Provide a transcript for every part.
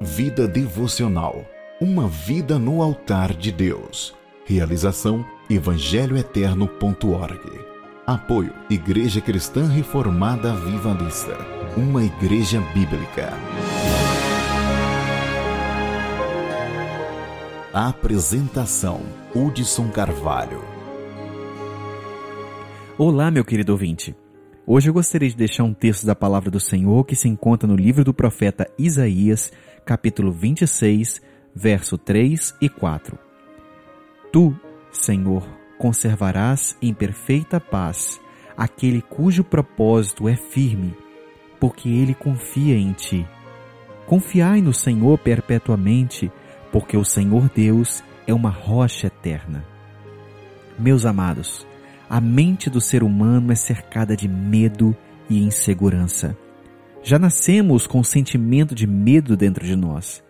Vida devocional. Uma vida no altar de Deus. Realização evangelhoeterno.org. Apoio Igreja Cristã Reformada Vivalista. Uma igreja bíblica. Apresentação Hudson Carvalho. Olá, meu querido ouvinte. Hoje eu gostaria de deixar um texto da palavra do Senhor que se encontra no livro do profeta Isaías, capítulo 26, verso 3 e 4. Tu, Senhor, conservarás em perfeita paz aquele cujo propósito é firme, porque ele confia em ti. Confiai no Senhor perpetuamente, porque o Senhor Deus é uma rocha eterna. Meus amados, a mente do ser humano é cercada de medo e insegurança. Já nascemos com o sentimento de medo dentro de nós.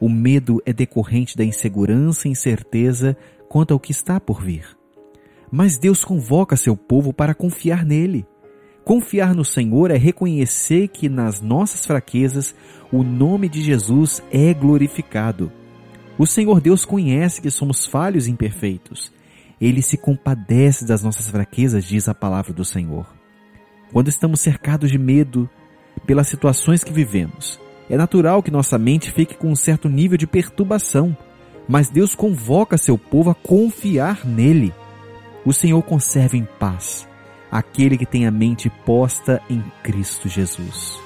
O medo é decorrente da insegurança e incerteza quanto ao que está por vir. Mas Deus convoca seu povo para confiar nele. Confiar no Senhor é reconhecer que nas nossas fraquezas o nome de Jesus é glorificado. O Senhor Deus conhece que somos falhos e imperfeitos ele se compadece das nossas fraquezas, diz a palavra do Senhor. Quando estamos cercados de medo pelas situações que vivemos, é natural que nossa mente fique com um certo nível de perturbação, mas Deus convoca seu povo a confiar nele. O Senhor conserva em paz aquele que tem a mente posta em Cristo Jesus.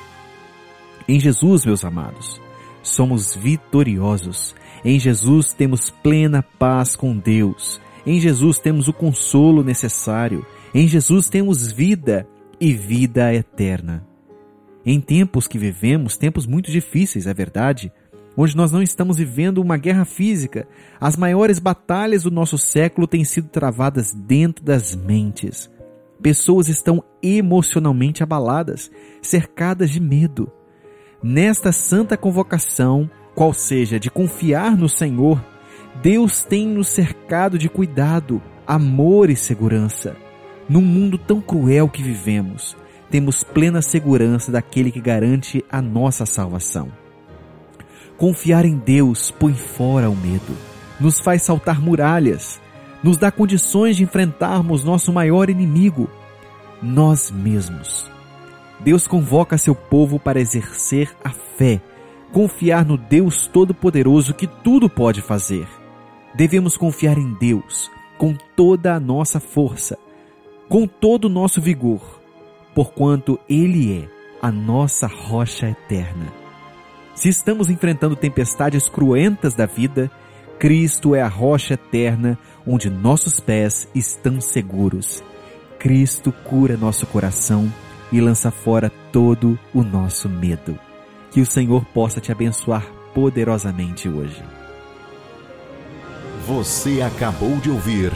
Em Jesus, meus amados, somos vitoriosos. Em Jesus temos plena paz com Deus. Em Jesus temos o consolo necessário. Em Jesus temos vida e vida eterna. Em tempos que vivemos, tempos muito difíceis, é verdade, onde nós não estamos vivendo uma guerra física, as maiores batalhas do nosso século têm sido travadas dentro das mentes. Pessoas estão emocionalmente abaladas, cercadas de medo. Nesta santa convocação, qual seja de confiar no Senhor, Deus tem nos cercado de cuidado, amor e segurança. Num mundo tão cruel que vivemos, temos plena segurança daquele que garante a nossa salvação. Confiar em Deus põe fora o medo, nos faz saltar muralhas, nos dá condições de enfrentarmos nosso maior inimigo, nós mesmos. Deus convoca seu povo para exercer a fé, confiar no Deus Todo-Poderoso que tudo pode fazer devemos confiar em Deus com toda a nossa força, com todo o nosso vigor, porquanto Ele é a nossa rocha eterna. Se estamos enfrentando tempestades cruentas da vida, Cristo é a rocha eterna onde nossos pés estão seguros. Cristo cura nosso coração e lança fora todo o nosso medo. Que o Senhor possa te abençoar poderosamente hoje. Você acabou de ouvir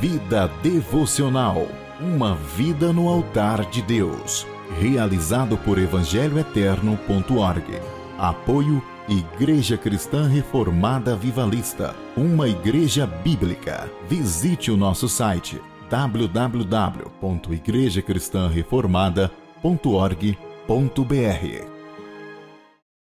Vida Devocional Uma vida no altar de Deus. Realizado por evangelhoeterno.org. Apoio Igreja Cristã Reformada Vivalista. Uma igreja bíblica. Visite o nosso site www.igrejacristãreformada.org.br